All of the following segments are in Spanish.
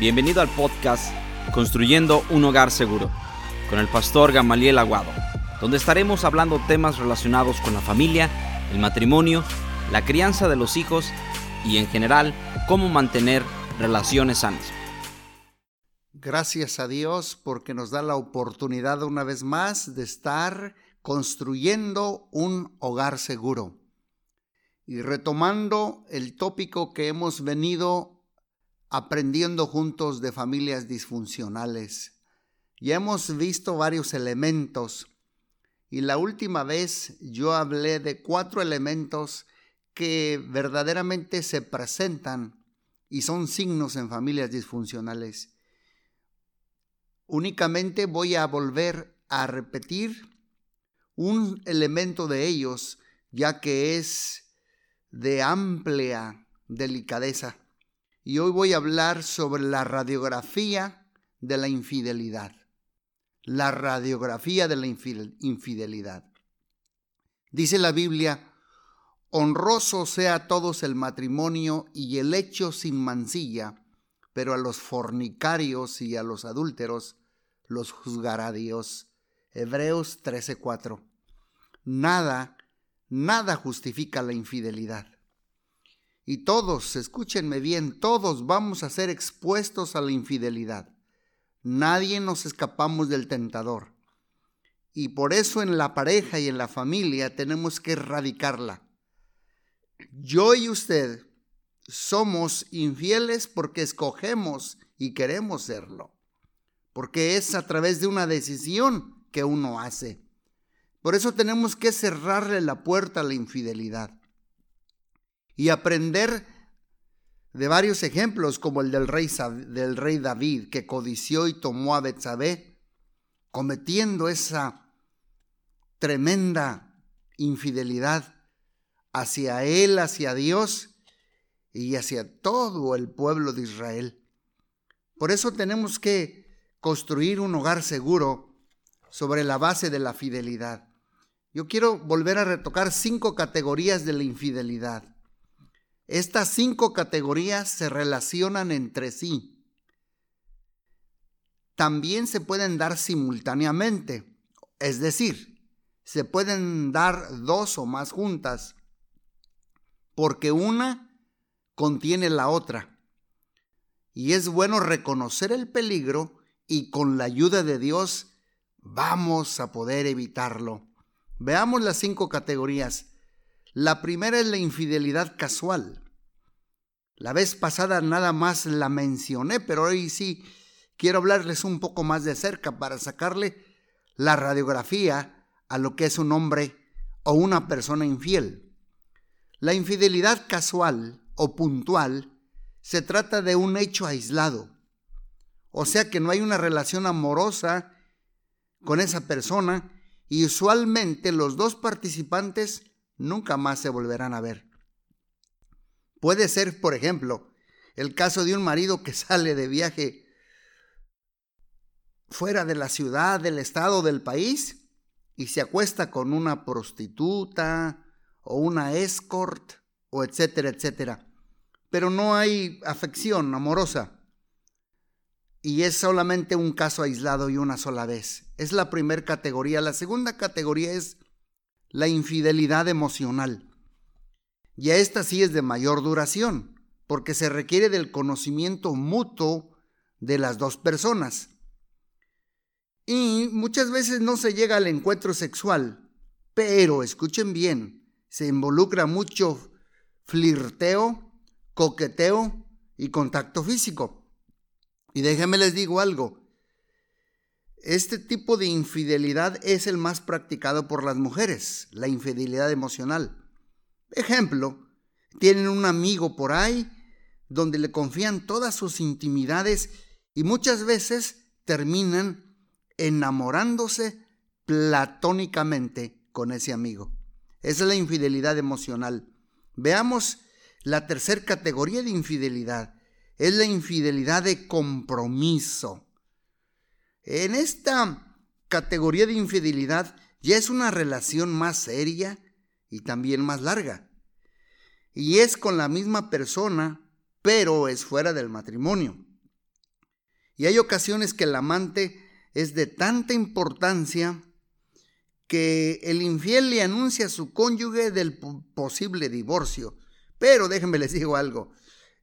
Bienvenido al podcast Construyendo un Hogar Seguro con el pastor Gamaliel Aguado, donde estaremos hablando temas relacionados con la familia, el matrimonio, la crianza de los hijos y en general cómo mantener relaciones sanas. Gracias a Dios porque nos da la oportunidad una vez más de estar construyendo un hogar seguro. Y retomando el tópico que hemos venido aprendiendo juntos de familias disfuncionales. Ya hemos visto varios elementos y la última vez yo hablé de cuatro elementos que verdaderamente se presentan y son signos en familias disfuncionales. Únicamente voy a volver a repetir un elemento de ellos, ya que es de amplia delicadeza y hoy voy a hablar sobre la radiografía de la infidelidad. La radiografía de la infidelidad. Dice la Biblia, honroso sea a todos el matrimonio y el hecho sin mancilla, pero a los fornicarios y a los adúlteros los juzgará Dios. Hebreos 13:4. Nada, nada justifica la infidelidad. Y todos, escúchenme bien, todos vamos a ser expuestos a la infidelidad. Nadie nos escapamos del tentador. Y por eso en la pareja y en la familia tenemos que erradicarla. Yo y usted somos infieles porque escogemos y queremos serlo. Porque es a través de una decisión que uno hace. Por eso tenemos que cerrarle la puerta a la infidelidad y aprender de varios ejemplos como el del rey, del rey David que codició y tomó a Betsabé cometiendo esa tremenda infidelidad hacia él, hacia Dios y hacia todo el pueblo de Israel. Por eso tenemos que construir un hogar seguro sobre la base de la fidelidad. Yo quiero volver a retocar cinco categorías de la infidelidad. Estas cinco categorías se relacionan entre sí. También se pueden dar simultáneamente, es decir, se pueden dar dos o más juntas, porque una contiene la otra. Y es bueno reconocer el peligro y con la ayuda de Dios vamos a poder evitarlo. Veamos las cinco categorías. La primera es la infidelidad casual. La vez pasada nada más la mencioné, pero hoy sí quiero hablarles un poco más de cerca para sacarle la radiografía a lo que es un hombre o una persona infiel. La infidelidad casual o puntual se trata de un hecho aislado, o sea que no hay una relación amorosa con esa persona y usualmente los dos participantes nunca más se volverán a ver. Puede ser, por ejemplo, el caso de un marido que sale de viaje fuera de la ciudad, del estado, del país y se acuesta con una prostituta o una escort o etcétera, etcétera. Pero no hay afección amorosa. Y es solamente un caso aislado y una sola vez. Es la primera categoría. La segunda categoría es la infidelidad emocional. Y a esta sí es de mayor duración, porque se requiere del conocimiento mutuo de las dos personas. Y muchas veces no se llega al encuentro sexual, pero escuchen bien, se involucra mucho flirteo, coqueteo y contacto físico. Y déjenme les digo algo, este tipo de infidelidad es el más practicado por las mujeres, la infidelidad emocional. Ejemplo, tienen un amigo por ahí donde le confían todas sus intimidades y muchas veces terminan enamorándose platónicamente con ese amigo. Esa es la infidelidad emocional. Veamos la tercera categoría de infidelidad. Es la infidelidad de compromiso. En esta categoría de infidelidad ya es una relación más seria y también más larga. Y es con la misma persona, pero es fuera del matrimonio. Y hay ocasiones que el amante es de tanta importancia que el infiel le anuncia a su cónyuge del posible divorcio. Pero déjenme les digo algo.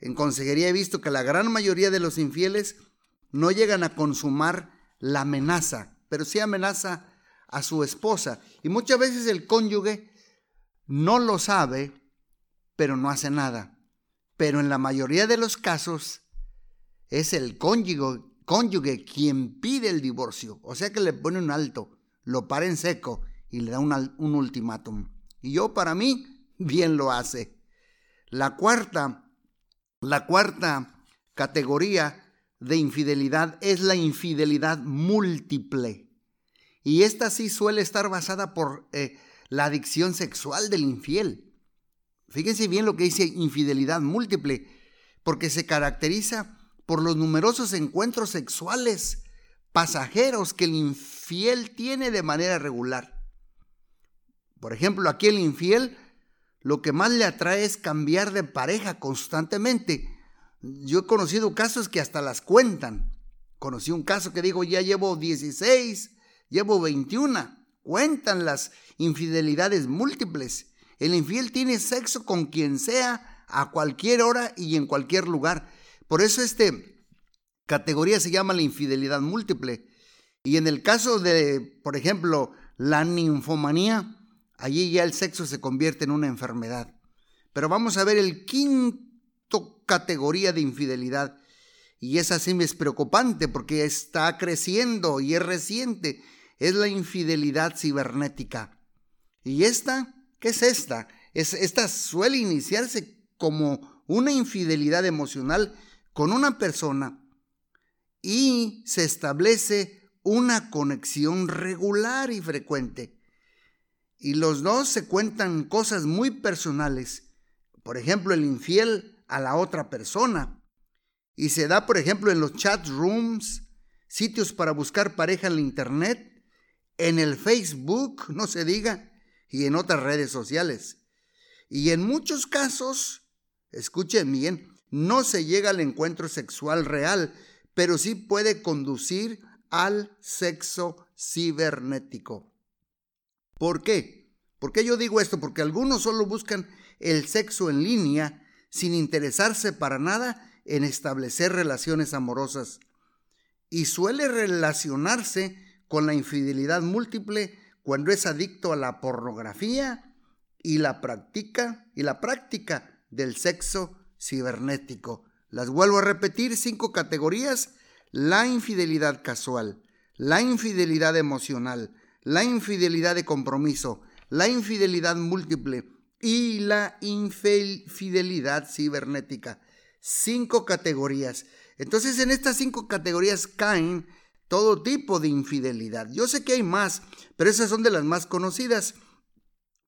En consejería he visto que la gran mayoría de los infieles no llegan a consumar la amenaza, pero sí amenaza a su esposa. Y muchas veces el cónyuge no lo sabe, pero no hace nada. Pero en la mayoría de los casos es el cónyuge, cónyuge quien pide el divorcio. O sea que le pone un alto, lo para en seco y le da un, un ultimátum. Y yo para mí, bien lo hace. La cuarta, la cuarta categoría de infidelidad es la infidelidad múltiple. Y esta sí suele estar basada por eh, la adicción sexual del infiel. Fíjense bien lo que dice infidelidad múltiple, porque se caracteriza por los numerosos encuentros sexuales pasajeros que el infiel tiene de manera regular. Por ejemplo, aquí el infiel lo que más le atrae es cambiar de pareja constantemente yo he conocido casos que hasta las cuentan. Conocí un caso que digo, ya llevo 16, llevo 21. Cuentan las infidelidades múltiples. El infiel tiene sexo con quien sea, a cualquier hora y en cualquier lugar. Por eso esta categoría se llama la infidelidad múltiple. Y en el caso de, por ejemplo, la ninfomanía, allí ya el sexo se convierte en una enfermedad. Pero vamos a ver el quinto categoría de infidelidad. Y esa sí me es preocupante porque está creciendo y es reciente. Es la infidelidad cibernética. ¿Y esta? ¿Qué es esta? Es, esta suele iniciarse como una infidelidad emocional con una persona y se establece una conexión regular y frecuente. Y los dos se cuentan cosas muy personales. Por ejemplo, el infiel a la otra persona. Y se da, por ejemplo, en los chat rooms, sitios para buscar pareja en la internet, en el Facebook, no se diga, y en otras redes sociales. Y en muchos casos, escuchen bien, no se llega al encuentro sexual real, pero sí puede conducir al sexo cibernético. ¿Por qué? ¿Por qué yo digo esto? Porque algunos solo buscan el sexo en línea sin interesarse para nada en establecer relaciones amorosas y suele relacionarse con la infidelidad múltiple cuando es adicto a la pornografía y la práctica y la práctica del sexo cibernético. Las vuelvo a repetir, cinco categorías: la infidelidad casual, la infidelidad emocional, la infidelidad de compromiso, la infidelidad múltiple, y la infidelidad cibernética. Cinco categorías. Entonces en estas cinco categorías caen todo tipo de infidelidad. Yo sé que hay más, pero esas son de las más conocidas.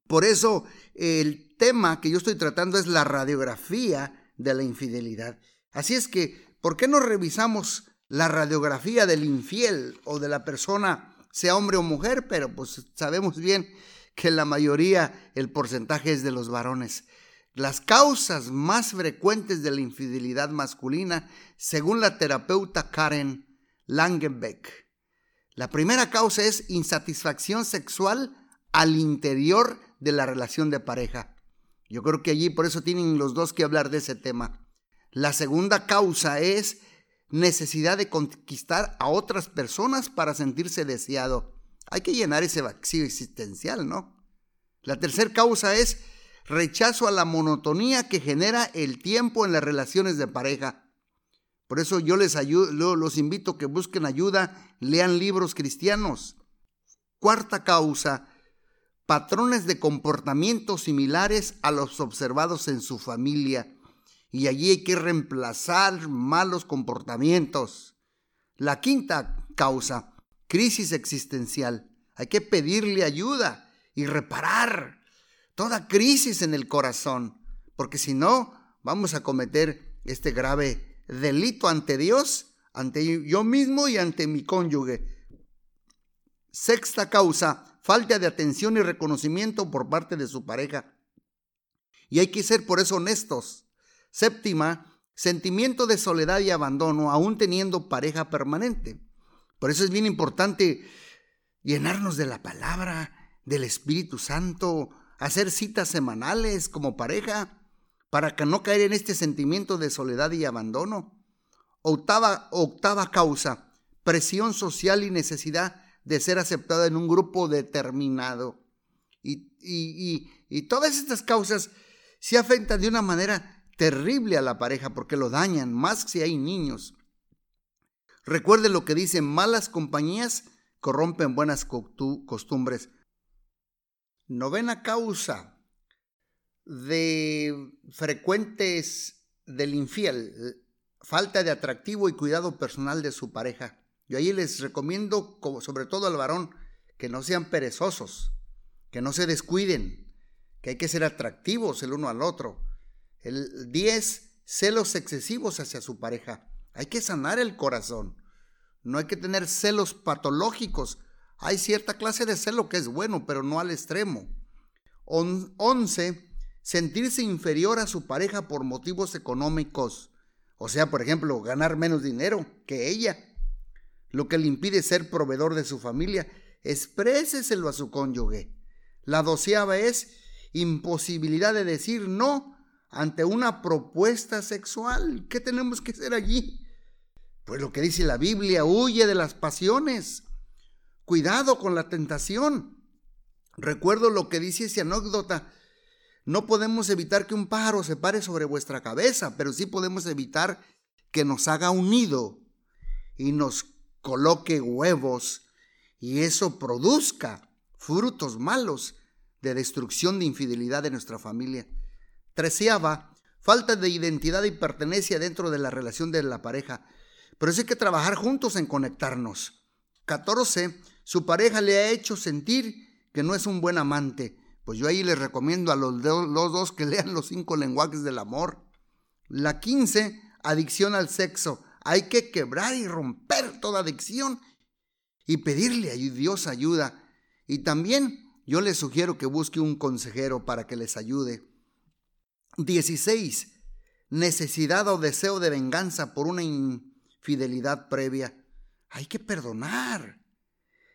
Por eso el tema que yo estoy tratando es la radiografía de la infidelidad. Así es que, ¿por qué no revisamos la radiografía del infiel o de la persona, sea hombre o mujer? Pero pues sabemos bien que la mayoría, el porcentaje es de los varones. Las causas más frecuentes de la infidelidad masculina, según la terapeuta Karen Langenbeck. La primera causa es insatisfacción sexual al interior de la relación de pareja. Yo creo que allí por eso tienen los dos que hablar de ese tema. La segunda causa es necesidad de conquistar a otras personas para sentirse deseado. Hay que llenar ese vacío existencial, ¿no? La tercera causa es rechazo a la monotonía que genera el tiempo en las relaciones de pareja. Por eso yo les ayudo, los invito a que busquen ayuda, lean libros cristianos. Cuarta causa, patrones de comportamiento similares a los observados en su familia. Y allí hay que reemplazar malos comportamientos. La quinta causa, crisis existencial. Hay que pedirle ayuda y reparar toda crisis en el corazón, porque si no, vamos a cometer este grave delito ante Dios, ante yo mismo y ante mi cónyuge. Sexta causa, falta de atención y reconocimiento por parte de su pareja. Y hay que ser por eso honestos. Séptima, sentimiento de soledad y abandono, aún teniendo pareja permanente. Por eso es bien importante llenarnos de la palabra, del Espíritu Santo, hacer citas semanales como pareja, para que no caer en este sentimiento de soledad y abandono. Octava, causa, presión social y necesidad de ser aceptada en un grupo determinado. Y, y, y, todas estas causas se afectan de una manera terrible a la pareja porque lo dañan, más si hay niños. Recuerde lo que dicen, malas compañías corrompen buenas costumbres. Novena causa de frecuentes del infiel, falta de atractivo y cuidado personal de su pareja. Yo ahí les recomiendo, sobre todo al varón, que no sean perezosos, que no se descuiden, que hay que ser atractivos el uno al otro. El 10, celos excesivos hacia su pareja. Hay que sanar el corazón. No hay que tener celos patológicos. Hay cierta clase de celo que es bueno, pero no al extremo. 11. Sentirse inferior a su pareja por motivos económicos. O sea, por ejemplo, ganar menos dinero que ella. Lo que le impide ser proveedor de su familia. Expréseselo a su cónyuge. La doceava es imposibilidad de decir no ante una propuesta sexual. ¿Qué tenemos que hacer allí? Pues lo que dice la Biblia, huye de las pasiones. Cuidado con la tentación. Recuerdo lo que dice esa anécdota. No podemos evitar que un pájaro se pare sobre vuestra cabeza, pero sí podemos evitar que nos haga un nido y nos coloque huevos y eso produzca frutos malos de destrucción de infidelidad de nuestra familia. Treceava, falta de identidad y pertenencia dentro de la relación de la pareja. Pero eso hay que trabajar juntos en conectarnos. 14. Su pareja le ha hecho sentir que no es un buen amante. Pues yo ahí les recomiendo a los, dos que lean los cinco lenguajes del amor. La 15. Adicción al sexo. Hay que quebrar y romper toda adicción y pedirle a Dios ayuda. Y también yo les sugiero que busque un consejero para que les ayude. 16. Necesidad o deseo de venganza por una fidelidad previa. Hay que perdonar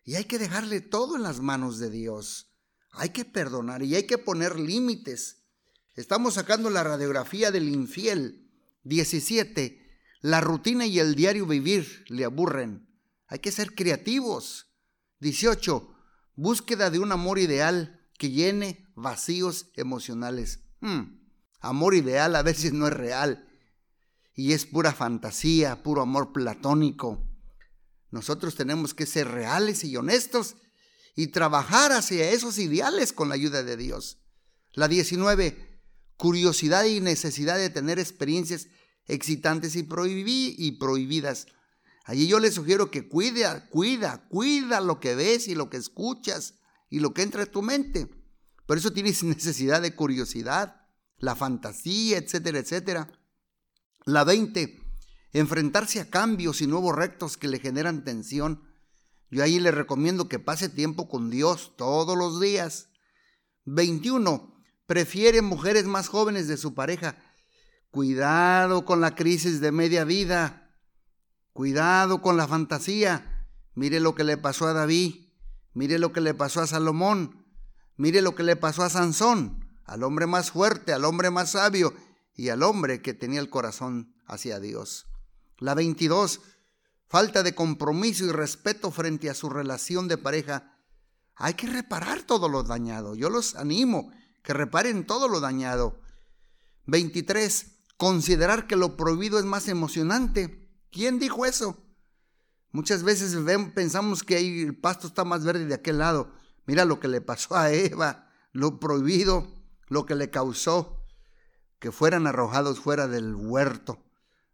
y hay que dejarle todo en las manos de Dios. Hay que perdonar y hay que poner límites. Estamos sacando la radiografía del infiel. 17. La rutina y el diario vivir le aburren. Hay que ser creativos. 18. Búsqueda de un amor ideal que llene vacíos emocionales. Hmm, amor ideal a veces no es real y es pura fantasía, puro amor platónico. Nosotros tenemos que ser reales y honestos y trabajar hacia esos ideales con la ayuda de Dios. La 19, curiosidad y necesidad de tener experiencias excitantes y, y prohibidas. Allí yo le sugiero que cuida, cuida, cuida lo que ves y lo que escuchas y lo que entra en tu mente. Por eso tienes necesidad de curiosidad, la fantasía, etcétera, etcétera. La 20. Enfrentarse a cambios y nuevos retos que le generan tensión. Yo ahí le recomiendo que pase tiempo con Dios todos los días. 21. Prefiere mujeres más jóvenes de su pareja. Cuidado con la crisis de media vida. Cuidado con la fantasía. Mire lo que le pasó a David. Mire lo que le pasó a Salomón. Mire lo que le pasó a Sansón, al hombre más fuerte, al hombre más sabio y al hombre que tenía el corazón hacia Dios. La 22, falta de compromiso y respeto frente a su relación de pareja. Hay que reparar todo lo dañado. Yo los animo que reparen todo lo dañado. 23. Considerar que lo prohibido es más emocionante. ¿Quién dijo eso? Muchas veces pensamos que el pasto está más verde de aquel lado. Mira lo que le pasó a Eva, lo prohibido, lo que le causó que fueran arrojados fuera del huerto.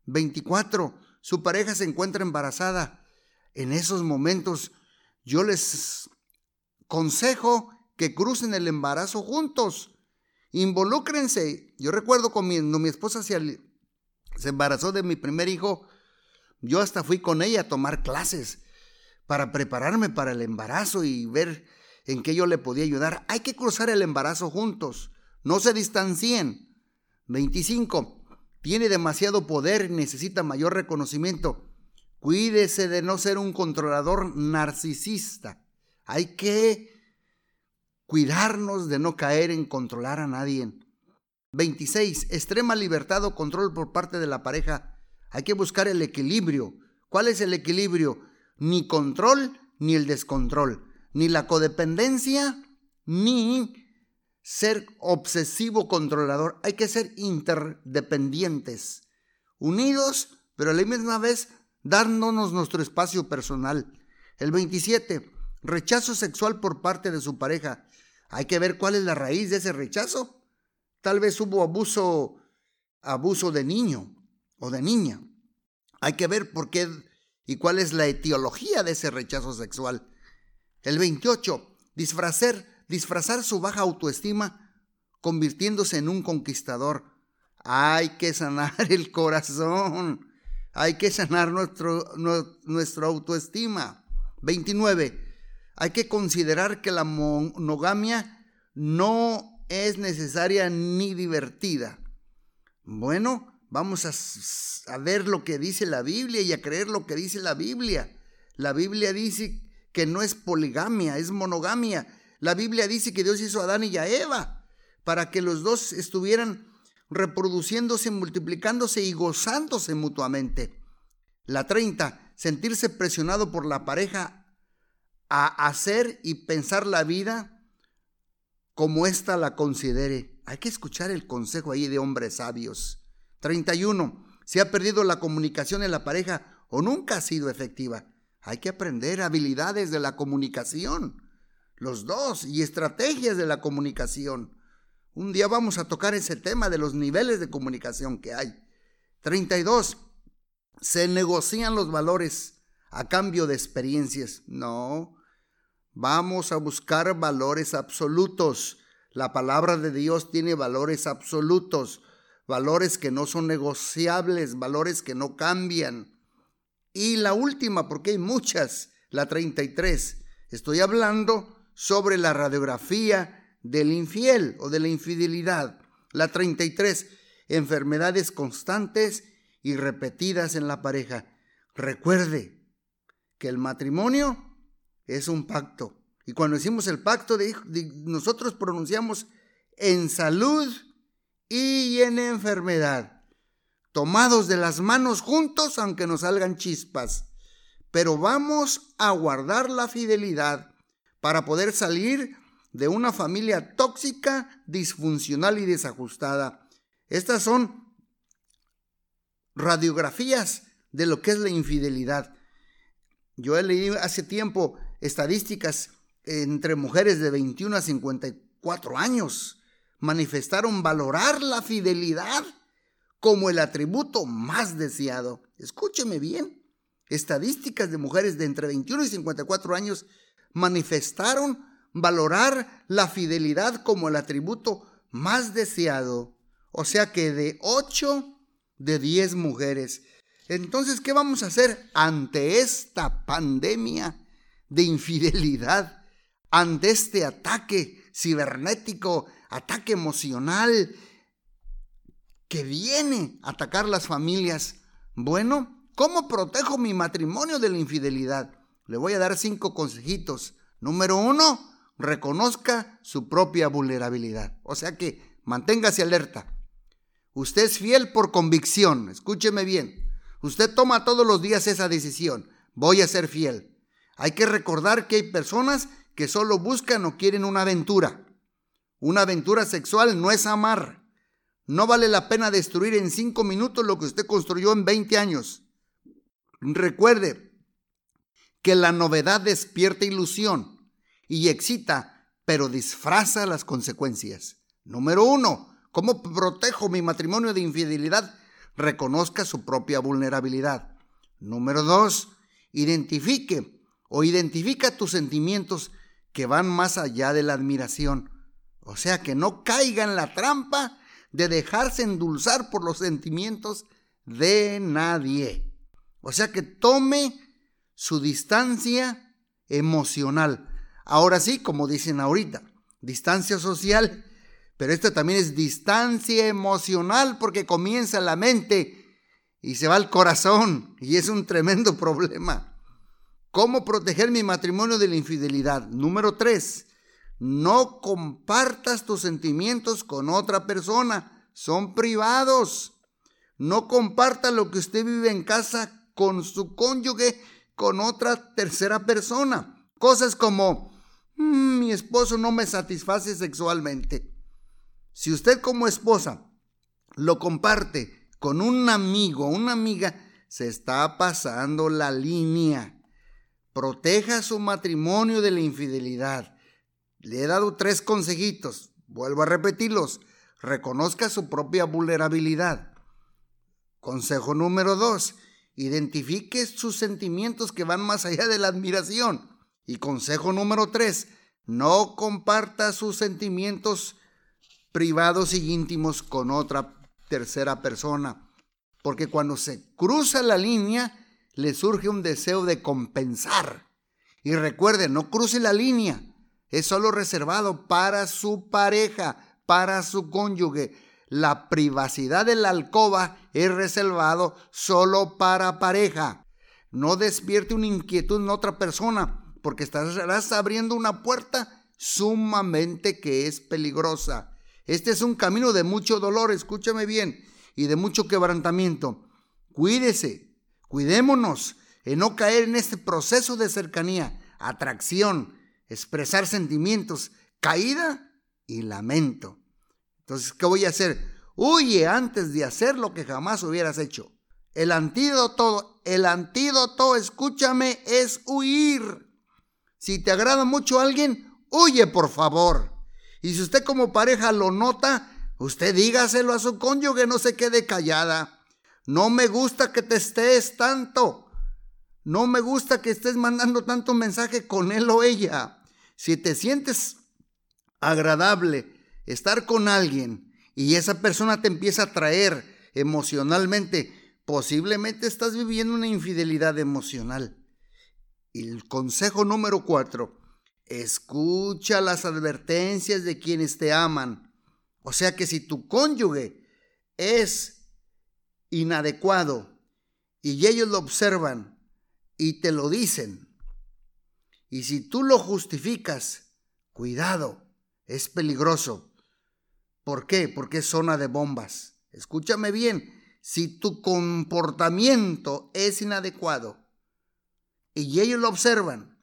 24. Su pareja se encuentra embarazada. En esos momentos yo les consejo que crucen el embarazo juntos. Involúcrense. Yo recuerdo cuando mi esposa se, se embarazó de mi primer hijo, yo hasta fui con ella a tomar clases para prepararme para el embarazo y ver en qué yo le podía ayudar. Hay que cruzar el embarazo juntos. No se distancien. 25. tiene demasiado poder necesita mayor reconocimiento. Cuídese de no ser un controlador narcisista. Hay que cuidarnos de no caer en controlar a nadie. 26. Extrema libertad o control por parte de la pareja. Hay que buscar el equilibrio. ¿Cuál es el equilibrio? Ni control ni el descontrol. Ni la codependencia ni ser obsesivo controlador. Hay que ser interdependientes. Unidos, pero a la misma vez dándonos nuestro espacio personal. El 27. Rechazo sexual por parte de su pareja. Hay que ver cuál es la raíz de ese rechazo. Tal vez hubo abuso, abuso de niño o de niña. Hay que ver por qué y cuál es la etiología de ese rechazo sexual. El 28. Disfrazar, disfrazar su baja autoestima convirtiéndose en un conquistador. Hay que sanar el corazón. Hay que sanar nuestro, nuestra autoestima. 29. Hay que considerar que la monogamia no es necesaria ni divertida. Bueno, vamos a, a, ver lo que dice la Biblia y a creer lo que dice la Biblia. La Biblia dice que no es poligamia, es monogamia. La Biblia dice que Dios hizo a Adán y a Eva para que los dos estuvieran reproduciéndose, multiplicándose y gozándose mutuamente. La 30, sentirse presionado por la pareja a hacer y pensar la vida como ésta la considere. Hay que escuchar el consejo ahí de hombres sabios. 31. Si ha perdido la comunicación en la pareja o nunca ha sido efectiva. Hay que aprender habilidades de la comunicación. Los dos y estrategias de la comunicación. Un día vamos a tocar ese tema de los niveles de comunicación que hay. 32. Se negocian los valores a cambio de experiencias. No, vamos a buscar valores absolutos. La palabra de Dios tiene valores absolutos, valores que no son negociables, valores que no cambian. Y la última, porque hay muchas, la 33. Estoy hablando sobre la radiografía del infiel o de la infidelidad. La 33, enfermedades constantes y repetidas en la pareja. Recuerde que el matrimonio es un pacto. Y cuando decimos el pacto, nosotros pronunciamos en salud y en enfermedad. Tomados de las manos juntos, aunque nos salgan chispas. Pero vamos a guardar la fidelidad para poder salir de una familia tóxica, disfuncional y desajustada. Estas son radiografías de lo que es la infidelidad. Yo he leído hace tiempo estadísticas entre mujeres de 21 a 54 años. Manifestaron valorar la fidelidad como el atributo más deseado. Escúcheme bien. Estadísticas de mujeres de entre 21 y 54 años manifestaron valorar la fidelidad como el atributo más deseado. O sea que de 8 de 10 mujeres. Entonces, ¿qué vamos a hacer ante esta pandemia de infidelidad? Ante este ataque cibernético, ataque emocional que viene a atacar las familias. Bueno, ¿cómo protejo mi matrimonio de la infidelidad? Le voy a dar cinco consejitos. Número uno, reconozca su propia vulnerabilidad. O sea que manténgase alerta. Usted es fiel por convicción, escúcheme bien. Usted toma todos los días esa decisión. Voy a ser fiel. Hay que recordar que hay personas que solo buscan o quieren una aventura. Una aventura sexual no es amar. No vale la pena destruir en cinco minutos lo que usted construyó en 20 años. Recuerde que la novedad despierta ilusión y excita, pero disfraza las consecuencias. Número uno, ¿cómo protejo mi matrimonio de infidelidad? Reconozca su propia vulnerabilidad. Número dos, identifique o identifica tus sentimientos que van más allá de la admiración. O sea, que no caiga en la trampa de dejarse endulzar por los sentimientos de nadie. O sea, que tome su distancia emocional. Ahora sí, como dicen ahorita, distancia social, Pero esto también es distancia emocional porque comienza la mente y se va al corazón y es un tremendo problema. ¿Cómo proteger mi matrimonio de la infidelidad? Número tres, no compartas tus sentimientos con otra persona, son privados. No comparta lo que usted vive en casa con su cónyuge, con otra tercera persona. Cosas como, mm, mi esposo no me satisface sexualmente. Si usted como esposa lo comparte con un amigo o una amiga, se está pasando la línea. Proteja su matrimonio de la infidelidad. Le he dado tres consejitos. Vuelvo a repetirlos. Reconozca su propia vulnerabilidad. Consejo número dos. Identifique sus sentimientos que van más allá de la admiración. Y consejo número tres. No comparta sus sentimientos privados y íntimos con otra tercera persona. Porque cuando se cruza la línea, le surge un deseo de compensar. Y recuerden, no cruce la línea. Es solo reservado para su pareja, para su cónyuge. La privacidad de la alcoba es reservado solo para pareja. No despierte una inquietud en otra persona, porque estarás abriendo una puerta sumamente que es peligrosa. Este es un camino de mucho dolor, escúchame bien, y de mucho quebrantamiento. Cuídese, cuidémonos en no caer en este proceso de cercanía, atracción, expresar sentimientos, caída y lamento. Entonces, ¿qué voy a hacer? Huye antes de hacer lo que jamás hubieras hecho. El antídoto, el antídoto, escúchame, es huir. Si te agrada mucho alguien, huye por favor. Y si usted como pareja lo nota, usted dígaselo a su cónyuge, no se quede callada. No me gusta que te estés tanto. No me gusta que estés mandando tanto mensaje con él o ella. Si te sientes agradable estar con alguien y esa persona te empieza a traer emocionalmente, posiblemente estás viviendo una infidelidad emocional. Y el consejo número cuatro, Escucha las advertencias de quienes te aman. O sea que si tu cónyuge es inadecuado y ellos lo observan y te lo dicen, y si tú lo justificas, cuidado, es peligroso. ¿Por qué? Porque es zona de bombas. Escúchame bien, si tu comportamiento es inadecuado y ellos lo observan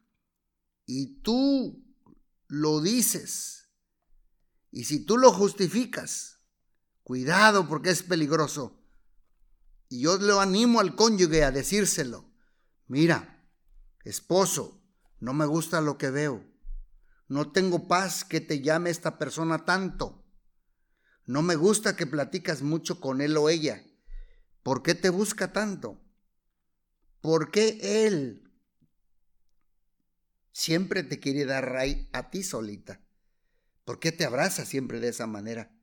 y tú lo dices, y si tú lo justificas, cuidado porque es peligroso. Y yo le animo al cónyuge a decírselo. Mira, esposo, no me gusta lo que veo. No tengo paz que te llame esta persona tanto. No me gusta que platicas mucho con él o ella. ¿Por qué te busca tanto? ¿Por qué él siempre te quiere dar ray a ti solita? ¿Por qué te abraza siempre de esa manera?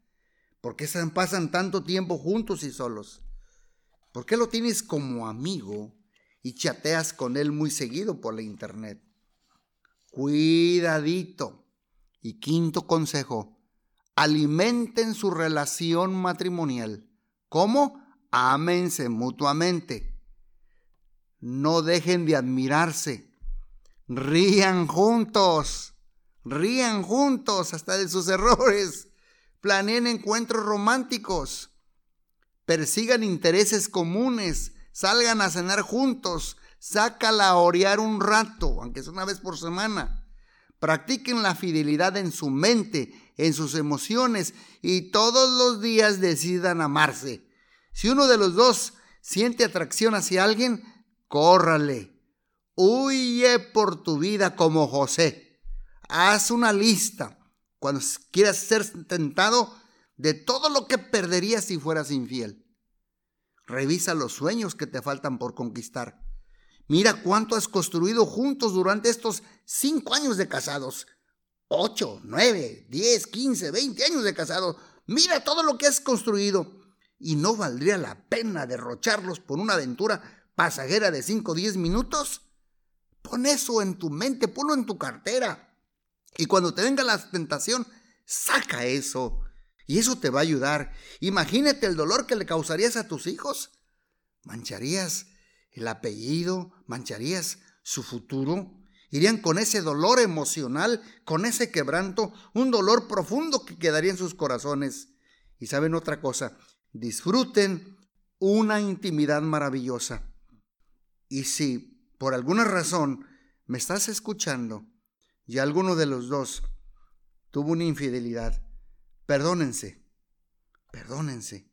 ¿Por qué pasan tanto tiempo juntos y solos? ¿Por qué lo tienes como amigo y chateas con él muy seguido por la internet? Cuidadito. Y quinto consejo, alimenten su relación matrimonial. ¿Cómo? Ámense mutuamente. No dejen de admirarse Rían juntos, rían juntos hasta de sus errores, planeen encuentros románticos, persigan intereses comunes, salgan a cenar juntos, sácala a orear un rato, aunque es una vez por semana. Practiquen la fidelidad en su mente, en sus emociones y todos los días decidan amarse. Si uno de los dos siente atracción hacia alguien, córrale Huye por tu vida como José. Haz una lista cuando quieras ser tentado de todo lo que perderías si fueras infiel. Revisa los sueños que te faltan por conquistar. Mira cuánto has construido juntos durante estos cinco años de casados. Ocho, nueve, diez, quince, veinte años de casados. Mira todo lo que has construido. Y no valdría la pena derrocharlos por una aventura pasajera de cinco o diez minutos. Pon eso en tu mente, ponlo en tu cartera. Y cuando te venga la tentación, saca eso. Y eso te va a ayudar. Imagínate el dolor que le causarías a tus hijos. Mancharías el apellido, mancharías su futuro. Irían con ese dolor emocional, con ese quebranto, un dolor profundo que quedaría en sus corazones. Y saben otra cosa, disfruten una intimidad maravillosa. Y si por alguna razón me estás escuchando y alguno de los dos tuvo una infidelidad, perdónense, perdónense.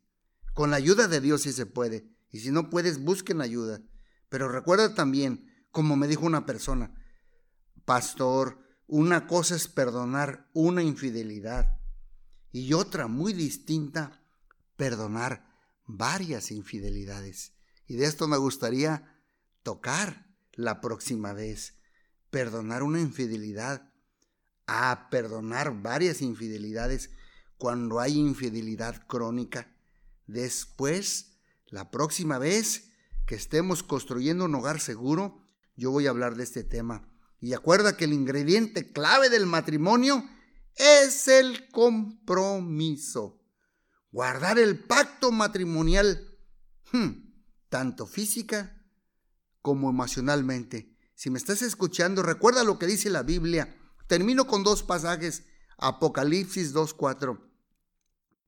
Con la ayuda de Dios si se puede. Y si no puedes, busquen ayuda. Pero recuerda también, como me dijo una persona, pastor, una cosa es perdonar una infidelidad y otra muy distinta, perdonar varias infidelidades. Y de esto me gustaría tocar la próxima vez. Perdonar una infidelidad a perdonar varias infidelidades cuando hay infidelidad crónica. Después, la próxima vez que estemos construyendo un hogar seguro, yo voy a hablar de este tema. Y acuerda que el ingrediente clave del matrimonio es el compromiso. Guardar el pacto matrimonial, hmm, tanto física como emocionalmente. Si me estás escuchando, recuerda lo que dice la Biblia. Termino con dos pasajes, Apocalipsis 2.4.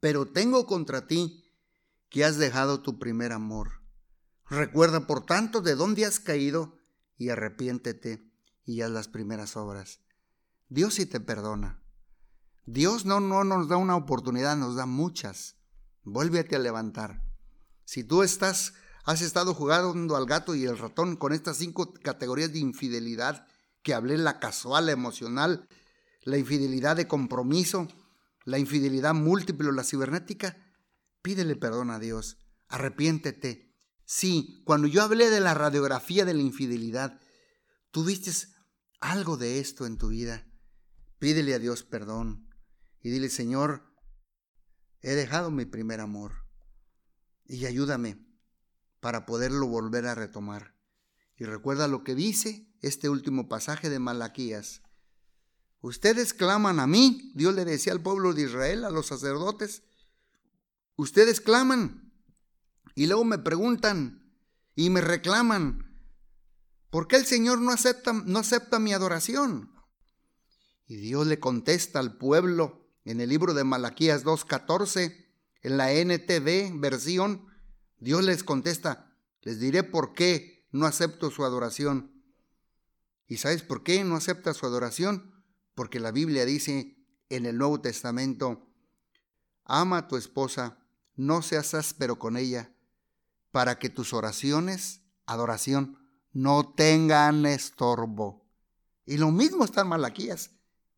Pero tengo contra ti que has dejado tu primer amor. Recuerda, por tanto, de dónde has caído y arrepiéntete y haz las primeras obras. Dios sí te perdona. Dios no, no nos da una oportunidad, nos da muchas. Vuélvete a levantar. Si tú estás, has estado jugando al gato y el ratón con estas cinco categorías de infidelidad que hablé, la casual, la emocional, la infidelidad de compromiso, la infidelidad múltiple o la cibernética, pídele perdón a Dios, arrepiéntete. Sí, cuando yo hablé de la radiografía de la infidelidad, tuviste algo de esto en tu vida. Pídele a Dios perdón y dile, Señor, he dejado mi primer amor y ayúdame para poderlo volver a retomar. Y recuerda lo que dice este último pasaje de Malaquías. Ustedes claman a mí, Dios le decía al pueblo de Israel, a los sacerdotes. Ustedes claman y luego me preguntan y me reclaman, ¿por qué el Señor no acepta, no acepta mi adoración? Y Dios le contesta al pueblo en el libro de Malaquías 2.14, en la NTV versión, Dios les contesta, les diré por qué no acepto su adoración. ¿Y sabes por qué no acepta su adoración? Porque la Biblia dice en el Nuevo Testamento, ama a tu esposa, no seas áspero con ella, para que tus oraciones, adoración, no tengan estorbo. Y lo mismo está en Malaquías.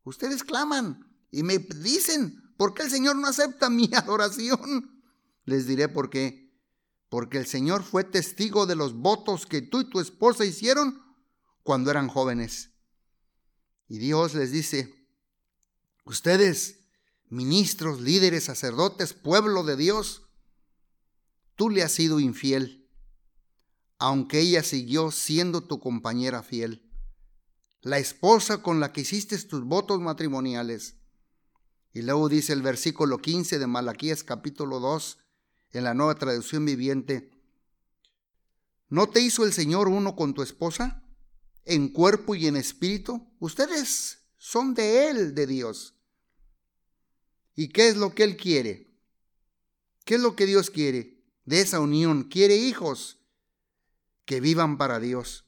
Ustedes claman, y me dicen, ¿por qué el Señor no acepta mi adoración? Les diré por qué. Porque el Señor fue testigo de los votos que tú y tu esposa hicieron cuando eran jóvenes. Y Dios les dice, ustedes, ministros, líderes, sacerdotes, pueblo de Dios, tú le has sido infiel, aunque ella siguió siendo tu compañera fiel, la esposa con la que hiciste tus votos matrimoniales. Y luego dice el versículo 15 de Malaquías capítulo 2 en la nueva traducción viviente, ¿no te hizo el Señor uno con tu esposa? En cuerpo y en espíritu. Ustedes son de Él, de Dios. ¿Y qué es lo que Él quiere? ¿Qué es lo que Dios quiere de esa unión? Quiere hijos que vivan para Dios.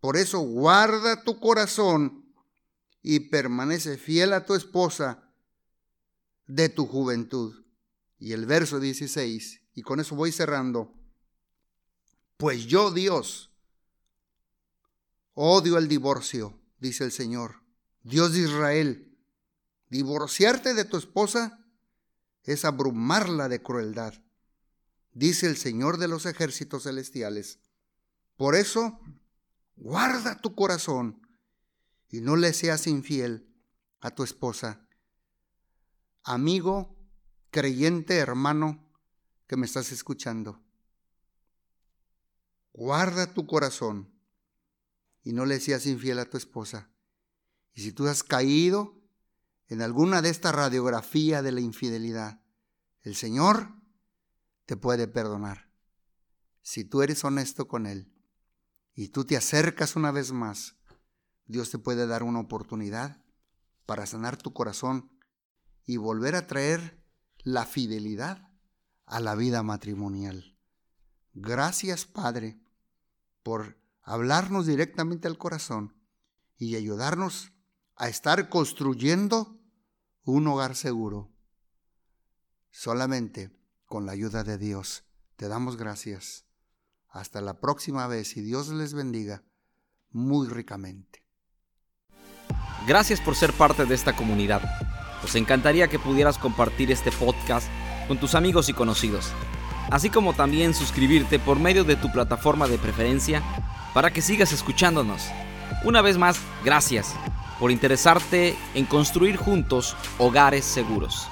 Por eso guarda tu corazón y permanece fiel a tu esposa de tu juventud. Y el verso 16, y con eso voy cerrando. Pues yo, Dios, odio el divorcio, dice el Señor, Dios de Israel. Divorciarte de tu esposa es abrumarla de crueldad, dice el Señor de los ejércitos celestiales. Por eso, guarda tu corazón y no le seas infiel a tu esposa amigo, creyente, hermano, que me estás escuchando. Guarda tu corazón y no le seas infiel a tu esposa. Y si tú has caído en alguna de estas radiografías de la infidelidad, el Señor te puede perdonar. Si tú eres honesto con Él y tú te acercas una vez más, Dios te puede dar una oportunidad para sanar tu corazón y volver a traer la fidelidad a la vida matrimonial. Gracias, Padre, por hablarnos directamente al corazón y ayudarnos a estar construyendo un hogar seguro. Solamente con la ayuda de Dios. Te damos gracias. Hasta la próxima vez y Dios les bendiga muy ricamente. Gracias por ser parte de esta comunidad. Nos encantaría que pudieras compartir este podcast con tus amigos y conocidos, así como también suscribirte por medio de tu plataforma de preferencia para que sigas escuchándonos. Una vez más, gracias por interesarte en construir juntos hogares seguros.